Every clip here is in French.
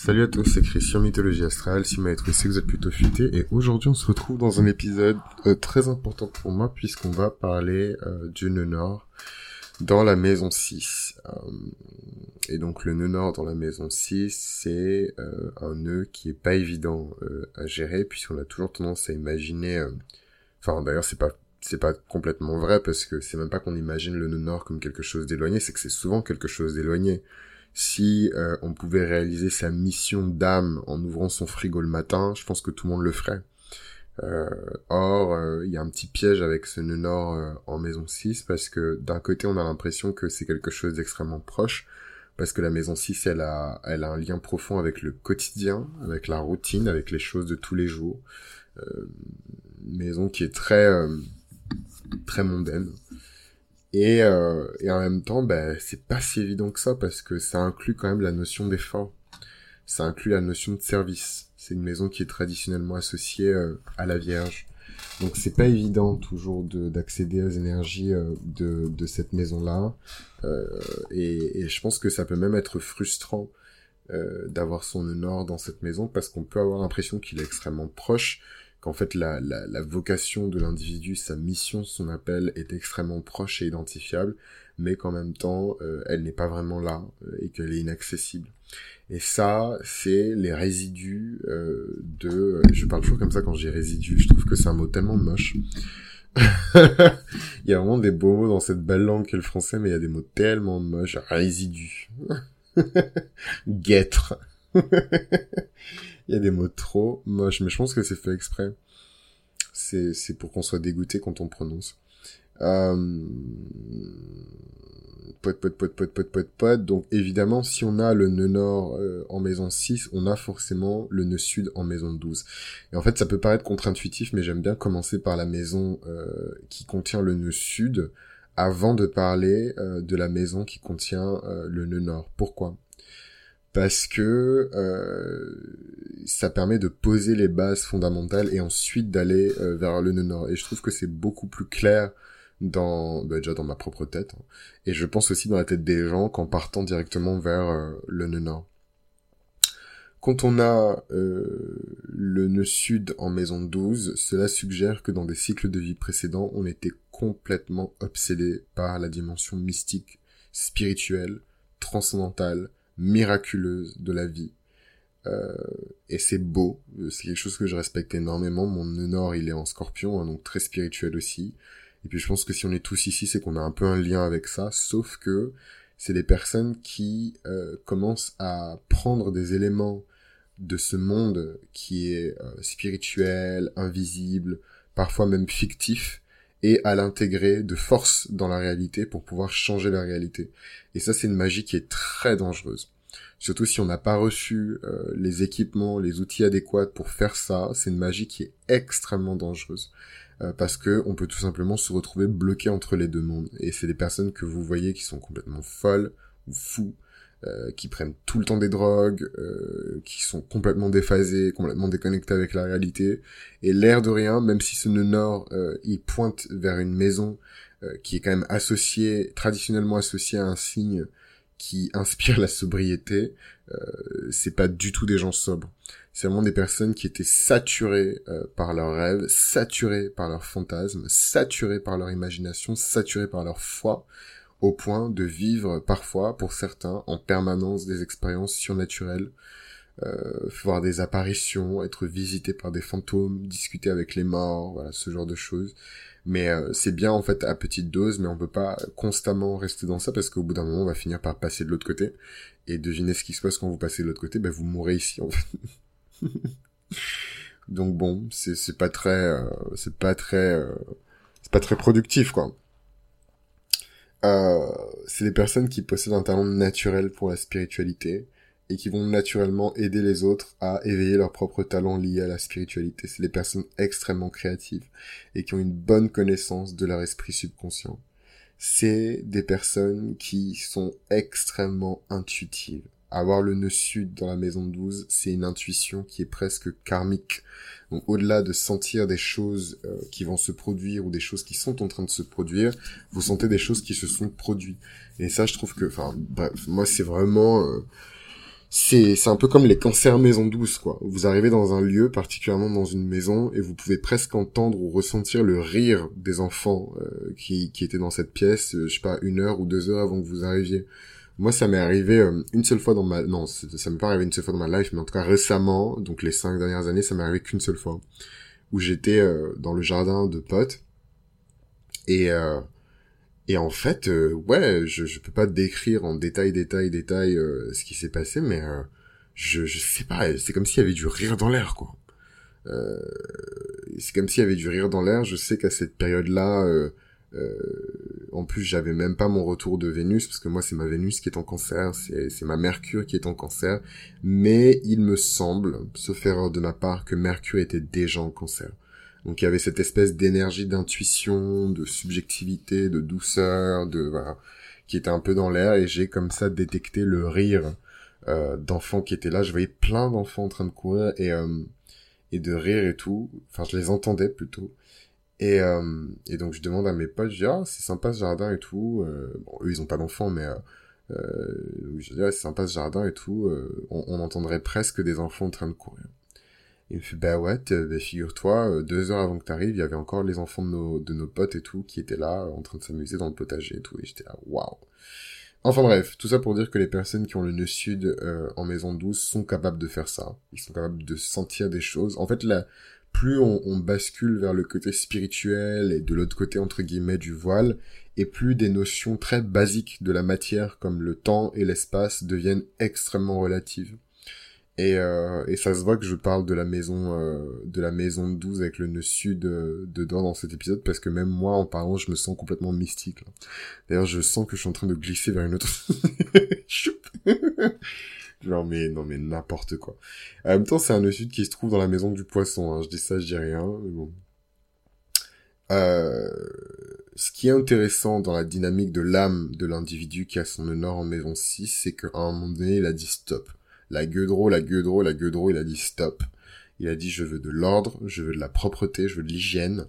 Salut à tous, c'est Christian Mythologie Astrale, si trouvé, c'est que vous êtes plutôt futé, et aujourd'hui on se retrouve dans un épisode euh, très important pour moi, puisqu'on va parler euh, du nœud nord dans la maison 6. Euh, et donc le nœud nord dans la maison 6, c'est un nœud qui est pas évident à gérer, puisqu'on a toujours tendance à imaginer... Enfin d'ailleurs c'est pas c'est pas complètement vrai, parce que c'est même pas qu'on imagine le nœud nord comme quelque chose d'éloigné, c'est que c'est souvent quelque chose d'éloigné si euh, on pouvait réaliser sa mission d'âme en ouvrant son frigo le matin, je pense que tout le monde le ferait. Euh, or, euh, il y a un petit piège avec ce nœud en maison 6 parce que d'un côté, on a l'impression que c'est quelque chose d'extrêmement proche parce que la maison 6, elle a, elle a un lien profond avec le quotidien, avec la routine, avec les choses de tous les jours. maison qui est très, très mondaine. Et, euh, et en même temps, ben, c'est pas si évident que ça parce que ça inclut quand même la notion d'effort. Ça inclut la notion de service. C'est une maison qui est traditionnellement associée euh, à la Vierge. Donc c'est pas évident toujours d'accéder aux énergies euh, de, de cette maison-là. Euh, et, et, je pense que ça peut même être frustrant d'avoir son nord dans cette maison parce qu'on peut avoir l'impression qu'il est extrêmement proche qu'en fait la, vocation de l'individu, sa mission, son appel est extrêmement proche et identifiable, mais qu'en même temps, euh, elle n'est pas vraiment là euh, et qu'elle est inaccessible. Et ça, c'est les résidus euh, de... Je parle toujours comme ça quand j'ai résidus, je trouve que c'est un mot tellement moche. il y a vraiment des beaux mots dans cette belle langue qu'est le français, mais il y a des mots tellement moches. Résidus. Guêtre. Il y a des mots trop moches, mais je pense que c'est fait exprès. C'est, c'est pour qu'on soit dégoûté quand on prononce. Euh... Pot, pot, pot, pot, pot, pot, pot. Donc évidemment, si on a le nœud nord euh, en maison 6, on a forcément le nœud sud en maison 12. Et en fait, ça peut paraître contre-intuitif, mais j'aime bien commencer par la maison euh, qui contient le nœud sud avant de parler euh, de la maison qui contient le nœud nord. Pourquoi? Parce que euh, ça permet de poser les bases fondamentales et ensuite d'aller euh, vers le nœud nord. Et je trouve que c'est beaucoup plus clair dans bah, déjà dans ma propre tête hein. et je pense aussi dans la tête des gens qu'en partant directement vers euh, le nœud nord. Quand on a le nœud sud en maison 12, cela suggère que dans des cycles de vie précédents, on était complètement obsédé par la dimension mystique, spirituelle, transcendantale, miraculeuse de la vie. Euh, et c'est beau, c'est quelque chose que je respecte énormément. Mon nord, il est en scorpion, hein, donc très spirituel aussi. Et puis je pense que si on est tous ici, c'est qu'on a un peu un lien avec ça, sauf que c'est des personnes qui euh, commencent à prendre des éléments de ce monde qui est euh, spirituel, invisible, parfois même fictif, et à l'intégrer de force dans la réalité pour pouvoir changer la réalité. Et ça, c'est une magie qui est très dangereuse. Surtout si on n'a pas reçu euh, les équipements, les outils adéquats pour faire ça, c'est une magie qui est extrêmement dangereuse. Euh, parce que on peut tout simplement se retrouver bloqué entre les deux mondes. Et c'est des personnes que vous voyez qui sont complètement folles fous, euh, qui prennent tout le temps des drogues, euh, qui sont complètement déphasés, complètement déconnectés avec la réalité. Et l'air de rien, même si ce nœud nord, euh, il pointe vers une maison qui est quand même associée, traditionnellement associée à un signe qui inspire la sobriété, c'est pas du tout des gens sobres. C'est vraiment des personnes qui étaient saturées par leurs rêves, saturées par leurs fantasmes, saturées par leur imagination, saturées par leur foi, au point de vivre parfois, pour certains, en permanence des expériences surnaturelles, euh, voir des apparitions, être visité par des fantômes, discuter avec les morts, voilà, ce genre de choses. Mais euh, c'est bien en fait à petite dose, mais on peut pas constamment rester dans ça parce qu'au bout d'un moment, on va finir par passer de l'autre côté. Et devinez ce qui se passe quand vous passez de l'autre côté, ben vous mourrez ici en fait. Donc bon, c'est pas très, euh, c'est pas très, euh, c'est pas très productif quoi. Euh, c'est des personnes qui possèdent un talent naturel pour la spiritualité et qui vont naturellement aider les autres à éveiller leurs propres talents liés à la spiritualité. C'est des personnes extrêmement créatives et qui ont une bonne connaissance de leur esprit subconscient. C'est des personnes qui sont extrêmement intuitives avoir le nœud sud dans la maison 12, c'est une intuition qui est presque karmique. Donc au-delà de sentir des choses euh, qui vont se produire ou des choses qui sont en train de se produire, vous sentez des choses qui se sont produites. Et ça, je trouve que, enfin, bref, moi c'est vraiment, euh, c'est c'est un peu comme les cancers maison douce quoi. Vous arrivez dans un lieu, particulièrement dans une maison, et vous pouvez presque entendre ou ressentir le rire des enfants euh, qui qui étaient dans cette pièce, euh, je sais pas une heure ou deux heures avant que vous arriviez. Moi, ça m'est arrivé euh, une seule fois dans ma non, ça m'est pas arrivé une seule fois dans ma life, mais en tout cas récemment, donc les cinq dernières années, ça m'est arrivé qu'une seule fois où j'étais dans le jardin de potes et et en fait, euh, ouais, je, je peux pas décrire en détail, détail, détail euh, ce qui s'est passé, mais euh, je, je sais pas, c'est comme s'il y avait du rire dans l'air, quoi. c'est comme s'il y avait du rire dans l'air. Je sais qu'à cette période-là, en plus, j'avais même pas mon retour de Vénus, parce que moi, c'est ma Vénus qui est en cancer, c'est ma Mercure qui est en cancer, mais il me semble, sauf erreur de ma part, que Mercure était déjà en cancer. Donc il y avait cette espèce d'énergie d'intuition, de subjectivité, de douceur, de voilà, qui était un peu dans l'air et j'ai comme ça détecté le rire euh, d'enfants qui étaient là. Je voyais plein d'enfants en train de courir et euh, et de rire et tout. Enfin, je les entendais plutôt. Et, euh, et donc je demande à mes potes, je dis ah c'est sympa ce jardin et tout. Euh, bon eux ils ont pas d'enfants mais euh, je dis ah, c'est sympa ce jardin et tout. On, on entendrait presque des enfants en train de courir. Il me fait, bah ouais, bah, figure-toi, euh, deux heures avant que t'arrives, il y avait encore les enfants de nos, de nos potes et tout, qui étaient là, en train de s'amuser dans le potager et tout, et j'étais là, waouh. Enfin bref, tout ça pour dire que les personnes qui ont le nœud sud euh, en maison douce sont capables de faire ça. Ils sont capables de sentir des choses. En fait, là, plus on, on bascule vers le côté spirituel et de l'autre côté, entre guillemets, du voile, et plus des notions très basiques de la matière, comme le temps et l'espace, deviennent extrêmement relatives. Et, euh, et ça se voit que je parle de la maison euh, de la maison de 12 avec le nœud sud euh, dedans dans cet épisode parce que même moi en parlant je me sens complètement mystique. D'ailleurs je sens que je suis en train de glisser vers une autre. Genre mais non mais n'importe quoi. En même temps c'est un sud qui se trouve dans la maison du poisson. Hein. Je dis ça je dis rien. Mais bon. Euh, ce qui est intéressant dans la dynamique de l'âme de l'individu qui a son nord en maison 6, c'est qu'à un moment donné, il a dit stop la Gueudreau, la Gueudreau, la Gueudreau, il a dit stop. Il a dit je veux de l'ordre, je veux de la propreté, je veux de l'hygiène.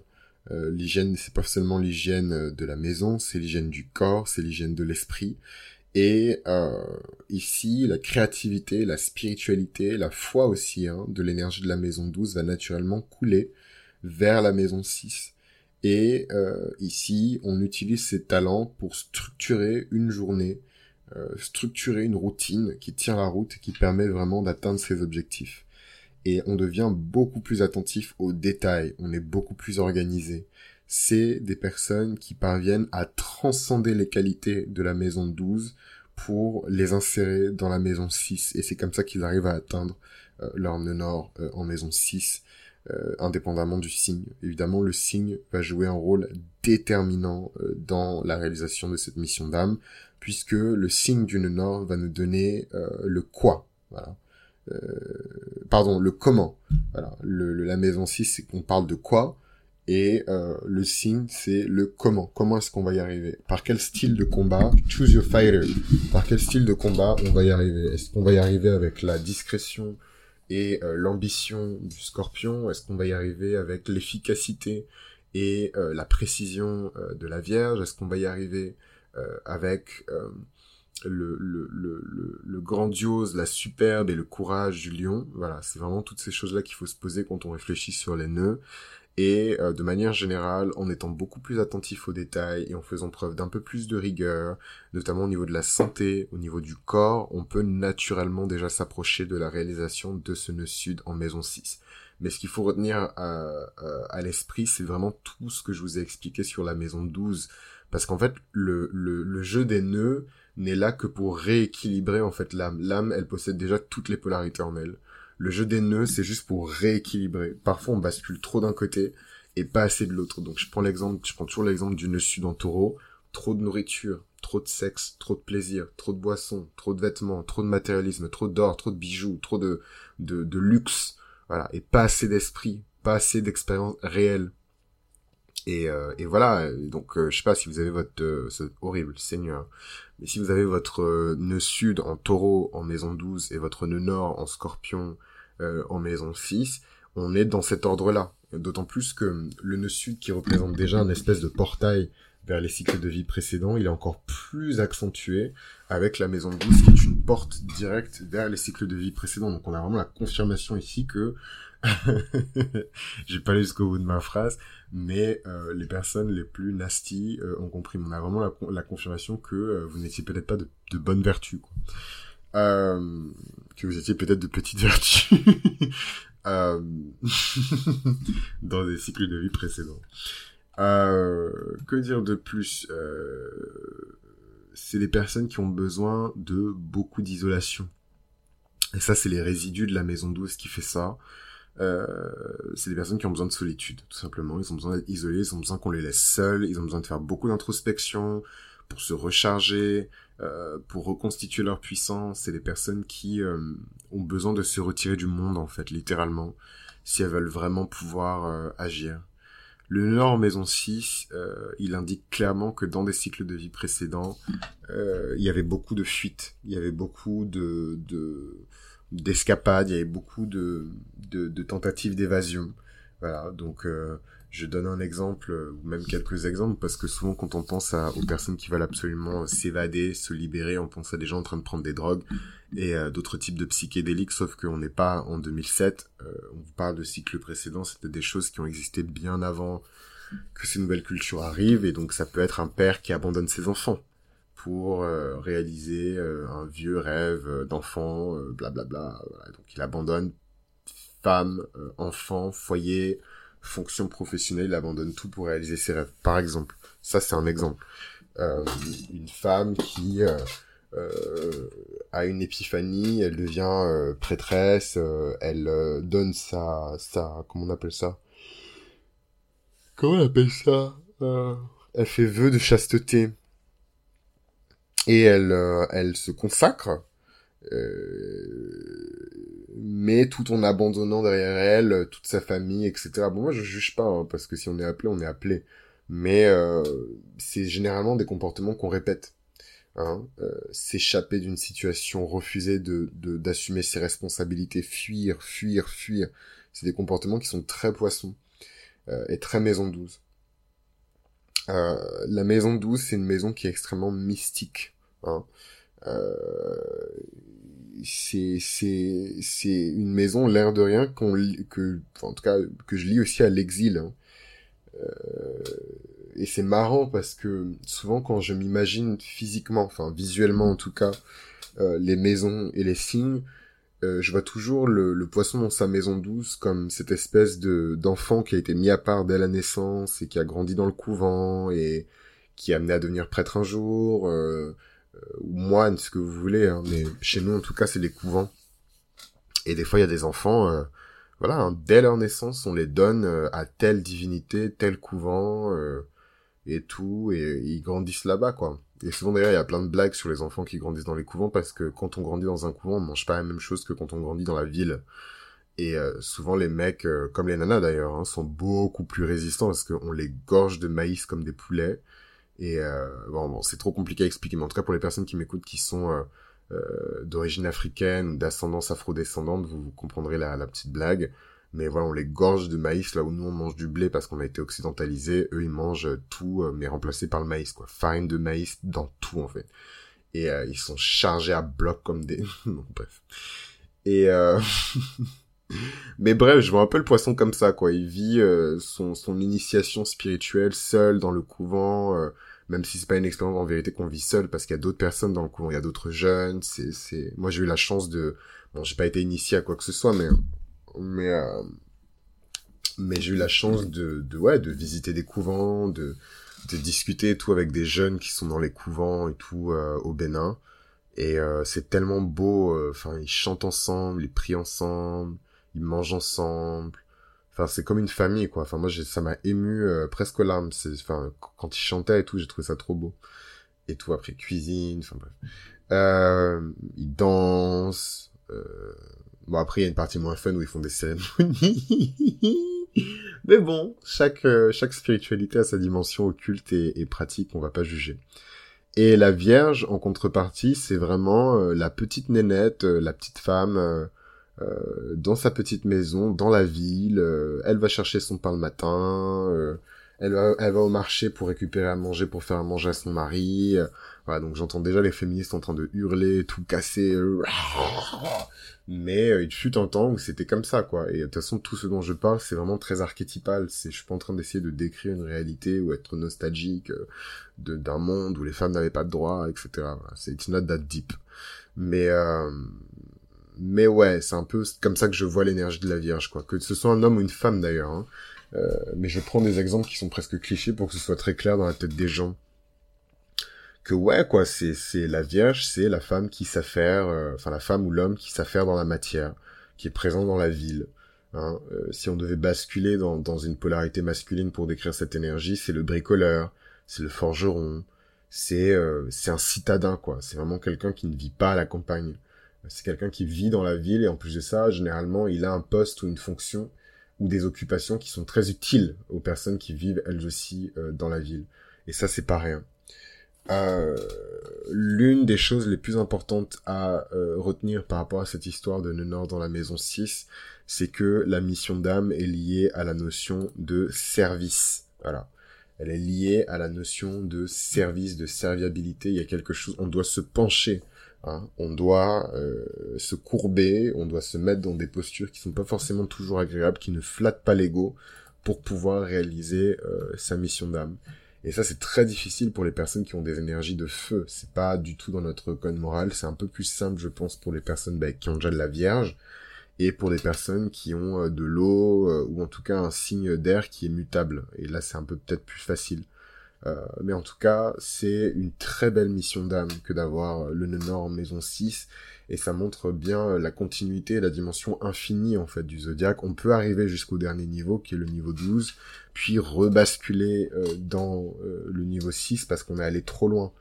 Euh, l'hygiène, c'est pas seulement l'hygiène euh, de la maison, c'est l'hygiène du corps, c'est l'hygiène de l'esprit. Et euh, ici, la créativité, la spiritualité, la foi aussi hein, de l'énergie de la maison 12 va naturellement couler vers la maison 6. Et euh, ici, on utilise ces talents pour structurer une journée, euh, structurer une routine qui tient la route qui permet vraiment d'atteindre ses objectifs. Et on devient beaucoup plus attentif aux détails, on est beaucoup plus organisé. C'est des personnes qui parviennent à transcender les qualités de la maison 12 pour les insérer dans la maison 6. Et c'est comme ça qu'ils arrivent à atteindre euh, leur nœud nord euh, en maison 6, indépendamment du signe. Évidemment, le signe va jouer un rôle déterminant dans la réalisation de cette mission d'âme puisque le signe du nord va nous donner euh, le quoi. Voilà. Euh, pardon, le comment. Voilà. Le, la maison 6, c'est qu'on parle de quoi, et euh, le signe, c'est le comment. Comment est-ce qu'on va y arriver? Par quel style de combat? Choose your fighter. Par quel style de combat on va y arriver? Est-ce qu'on va y arriver avec la discrétion et l'ambition du scorpion? Est-ce qu'on va y arriver avec l'efficacité et la précision de la Vierge? Est-ce qu'on va y arriver euh, avec euh, le, le, le, le, grandiose, la superbe et le courage du lion? Voilà, c'est vraiment toutes ces choses-là qu'il faut se poser quand on réfléchit sur les nœuds. Et euh, de manière générale, en étant beaucoup plus attentif aux détails et en faisant preuve d'un peu plus de rigueur, notamment au niveau de la santé, au niveau du corps, on peut naturellement déjà s'approcher de la réalisation de ce nœud sud en maison 6. Mais ce qu'il faut retenir à, à, à l'esprit, c'est vraiment tout ce que je vous ai expliqué sur la maison 12, parce qu'en fait, le, jeu des nœuds n'est là que pour rééquilibrer en fait l'âme. L'âme, elle possède déjà toutes les polarités en elle. Le jeu des nœuds, c'est juste pour rééquilibrer. Parfois, on bascule trop d'un côté et pas assez de l'autre. Donc, je prends l'exemple, je prends toujours l'exemple du nœud sud en taureau. Trop de nourriture, trop de sexe, trop de plaisir, trop de boissons, trop de vêtements, trop de matérialisme, trop d'or, trop de bijoux, trop de, de, luxe. Voilà. Et pas assez d'esprit, pas assez d'expérience réelle, et, euh, et voilà, donc euh, je sais pas si vous avez votre euh, horrible Seigneur, mais si vous avez votre nœud sud en taureau en maison 12 et votre nœud nord en scorpion en maison 6, on est dans cet ordre-là. D'autant plus que le nœud sud qui représente déjà une espèce de portail vers les cycles de vie précédents, il est encore plus accentué avec la maison 12 qui est une porte directe vers les cycles de vie précédents. Donc on a vraiment la confirmation ici que j'ai pas lu jusqu'au bout de ma phrase, mais euh, les personnes les plus nasty euh, ont compris. On a vraiment la, confirmation que euh, vous n'étiez peut-être pas de, de bonnes vertus, quoi. que vous étiez peut-être de petites vertus dans des cycles de vie précédents. que dire de plus C'est des personnes qui ont besoin de beaucoup d'isolation. Et ça, c'est les résidus de la maison douce qui fait ça. Euh, c'est des personnes qui ont besoin de solitude, tout simplement. Ils ont besoin d'être isolés, ils ont besoin qu'on les laisse seuls, ils ont besoin de faire beaucoup d'introspection pour se recharger, euh, pour reconstituer leur puissance. C'est des personnes qui euh, ont besoin de se retirer du monde, en fait, littéralement, si elles veulent vraiment pouvoir euh, agir. Le Nord Maison 6, euh, il indique clairement que dans des cycles de vie précédents, euh, il y avait beaucoup de fuites, il y avait beaucoup de, de d'escapades, il y avait beaucoup de, de, de tentatives d'évasion. Voilà, donc euh, je donne un exemple, ou même quelques exemples, parce que souvent quand on pense à, aux personnes qui veulent absolument s'évader, se libérer, on pense à des gens en train de prendre des drogues et euh, d'autres types de psychédéliques, sauf qu'on n'est pas en 2007, euh, on vous parle de cycles précédents, c'était des choses qui ont existé bien avant que ces nouvelles cultures arrivent, et donc ça peut être un père qui abandonne ses enfants pour euh, réaliser euh, un vieux rêve euh, d'enfant, blablabla. Voilà. Donc il abandonne femme, enfant, foyer, fonction professionnelle, il abandonne tout pour réaliser ses rêves. Par exemple, ça c'est un exemple. une femme qui a une épiphanie, elle devient prêtresse, elle donne sa, sa, comment on appelle ça? Comment on appelle ça? Elle fait vœu de chasteté et elle, euh, elle se consacre, euh, mais tout en abandonnant derrière elle toute sa famille, etc. Bon, moi je juge pas, hein, parce que si on est appelé, on est appelé. Mais euh, c'est généralement des comportements qu'on répète. Hein, s'échapper d'une situation, refuser de d'assumer ses responsabilités, fuir, fuir, fuir. C'est des comportements qui sont très poissons et très maison douce. Euh, la maison douce, c'est une maison qui est extrêmement mystique. Hein. Euh, c'est c'est c'est une maison l'air de rien qu'on que en tout cas que je lis aussi à l'exil. Hein. Euh, et c'est marrant parce que souvent quand je m'imagine physiquement, enfin visuellement en tout cas, euh, les maisons et les signes, je vois toujours le, poisson dans sa maison douce comme cette espèce de d'enfant qui a été mis à part dès la naissance et qui a grandi dans le couvent et qui est amené à devenir prêtre un jour, euh, ou moine, ce que vous voulez. Hein, mais chez nous, en tout cas, c'est des couvents. Et des fois, il y a des enfants, euh, voilà, hein, dès leur naissance, on les donne à telle divinité, tel couvent et tout, et ils grandissent là-bas, quoi. Et souvent d'ailleurs, il y a plein de blagues sur les enfants qui grandissent dans les couvents parce que quand on grandit dans un couvent, on mange pas la même chose que quand on grandit dans la ville. Et euh, souvent les mecs, euh, comme les nanas d'ailleurs, hein, sont beaucoup plus résistants parce qu'on les gorge de maïs comme des poulets. Et euh, bon, bon c'est trop compliqué à expliquer, mais en tout cas pour les personnes qui m'écoutent qui sont d'origine africaine ou d'ascendance afrodescendante, vous, vous comprendrez la, la petite blague mais voilà, on les gorge de maïs là où nous on mange du blé parce qu'on a été occidentalisé, eux ils mangent tout euh, mais remplacé par le maïs quoi, farine de maïs dans tout en fait. Et euh, ils sont chargés à bloc comme des bref. Et euh... mais bref, je vois un peu le poisson comme ça quoi, il vit euh, son son initiation spirituelle seul dans le couvent même si c'est pas une expérience en vérité qu'on vit seul parce qu'il y a d'autres personnes dans le couvent, il y a d'autres jeunes, c'est c'est moi j'ai eu la chance de bon, j'ai pas été initié à quoi que ce soit mais mais euh, mais j'ai eu la chance de, de ouais de visiter des couvents de de discuter et tout avec des jeunes qui sont dans les couvents et tout euh, au Bénin. Et euh, c'est tellement beau enfin ils chantent ensemble ils prient ensemble ils mangent ensemble enfin c'est comme une famille quoi enfin moi ça m'a ému presque aux larmes c'est enfin quand ils chantaient et tout j'ai trouvé ça trop beau et tout après cuisine enfin bref ils dansent Bon, après, il y a une partie moins fun où ils font des cérémonies. Mais bon, chaque, euh, chaque spiritualité a sa dimension occulte et, et, pratique, on va pas juger. Et la Vierge, en contrepartie, c'est vraiment euh, la petite nénette, euh, la petite femme, dans sa petite maison, dans la ville. elle va chercher son pain le matin, elle va, elle va au marché pour récupérer à manger, pour faire à manger à son mari. Voilà, donc j'entends déjà les féministes en train de hurler, tout casser. Mais euh, il fut un temps où c'était comme ça, quoi. Et de toute façon, tout ce dont je parle, c'est vraiment très archétypal. C'est, je suis pas en train d'essayer de décrire une réalité ou être nostalgique euh, d'un monde où les femmes n'avaient pas de droits, etc. C'est it's not that deep. Mais euh, mais ouais, c'est un peu comme ça que je vois l'énergie de la Vierge, quoi. Que ce soit un homme ou une femme d'ailleurs. Hein. Euh, mais je prends des exemples qui sont presque clichés pour que ce soit très clair dans la tête des gens. Que ouais, quoi, c'est c'est la Vierge, c'est la femme qui s'affaire, euh, enfin la femme ou l'homme qui s'affaire dans la matière, qui est présent dans la ville. Hein. Euh, si on devait basculer dans, dans une polarité masculine pour décrire cette énergie, c'est le bricoleur, c'est le forgeron, c'est c'est un citadin, quoi. C'est vraiment quelqu'un qui ne vit pas à la campagne. C'est quelqu'un qui vit dans la ville et en plus de ça, généralement, il a un poste ou une fonction ou des occupations qui sont très utiles aux personnes qui vivent elles aussi euh, dans la ville. Et ça, c'est pas rien. Euh, L'une des choses les plus importantes à euh, retenir par rapport à cette histoire de Nenor dans la maison 6, c'est que la mission d'âme est liée à la notion de service. Voilà. Elle est liée à la notion de service, de serviabilité. Il y a quelque chose, on doit se pencher Hein. On doit euh, se courber, on doit se mettre dans des postures qui sont pas forcément toujours agréables, qui ne flattent pas l'ego pour pouvoir réaliser euh, sa mission d'âme. Et ça, c'est très difficile pour les personnes qui ont des énergies de feu. C'est pas du tout dans notre code moral. C'est un peu plus simple, je pense, pour les personnes bah, qui ont déjà de la Vierge et pour des personnes qui ont euh, de l'eau ou en tout cas un signe d'air qui est mutable. Et là, c'est un peu peut-être plus facile. Euh, mais en tout cas, c'est une très belle mission d'âme que d'avoir le nord en maison 6 et ça montre bien la continuité et la dimension infinie en fait du zodiaque. On peut arriver jusqu'au dernier niveau qui est le niveau 12, puis rebasculer euh, dans euh, le niveau 6 parce qu'on est allé trop loin.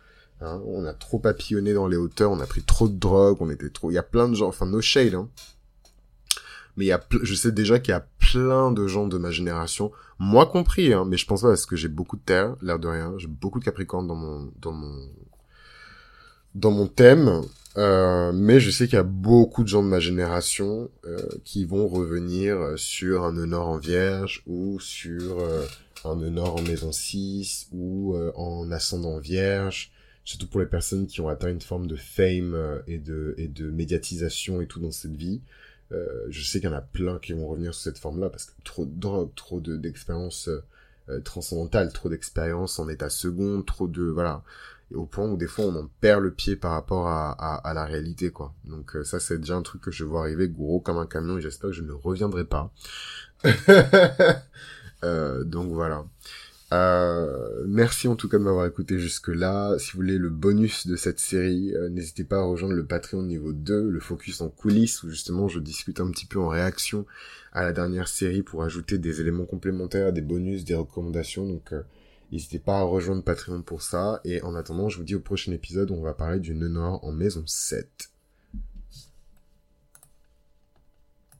Hein. On a trop papillonné dans les hauteurs, on a pris trop de drogue, on était trop... Il y a plein de gens, enfin no shade, hein, mais il y a, je sais déjà qu'il y a plein de gens de ma génération, moi compris, hein, mais je pense pas parce que j'ai beaucoup de terre, l'air de rien, j'ai beaucoup de Capricorne dans mon, dans mon, dans mon thème, euh, mais je sais qu'il y a beaucoup de gens de ma génération euh, qui vont revenir sur un nœud en Vierge ou sur euh, un nœud en Maison 6 ou euh, en ascendant Vierge, surtout pour les personnes qui ont atteint une forme de fame euh, et de et de médiatisation et tout dans cette vie. Euh, je sais qu'il y en a plein qui vont revenir sur cette forme-là parce que trop de drogue, trop de d'expériences euh, euh, transcendantales, trop d'expériences en état second, trop de voilà, et au point où des fois on en perd le pied par rapport à, à, à la réalité quoi. Donc ça c'est déjà un truc que je vois arriver gros comme un camion et j'espère que je ne reviendrai pas. donc voilà. Euh, merci en tout cas de m'avoir écouté jusque-là. Si vous voulez le bonus de cette série, euh, n'hésitez pas à rejoindre le Patreon niveau 2, le focus en coulisses, où justement je discute un petit peu en réaction à la dernière série pour ajouter des éléments complémentaires, des bonus, des recommandations. Donc euh, n'hésitez pas à rejoindre Patreon pour ça. Et en attendant, je vous dis au prochain épisode où on va parler du nœud noir en maison 7.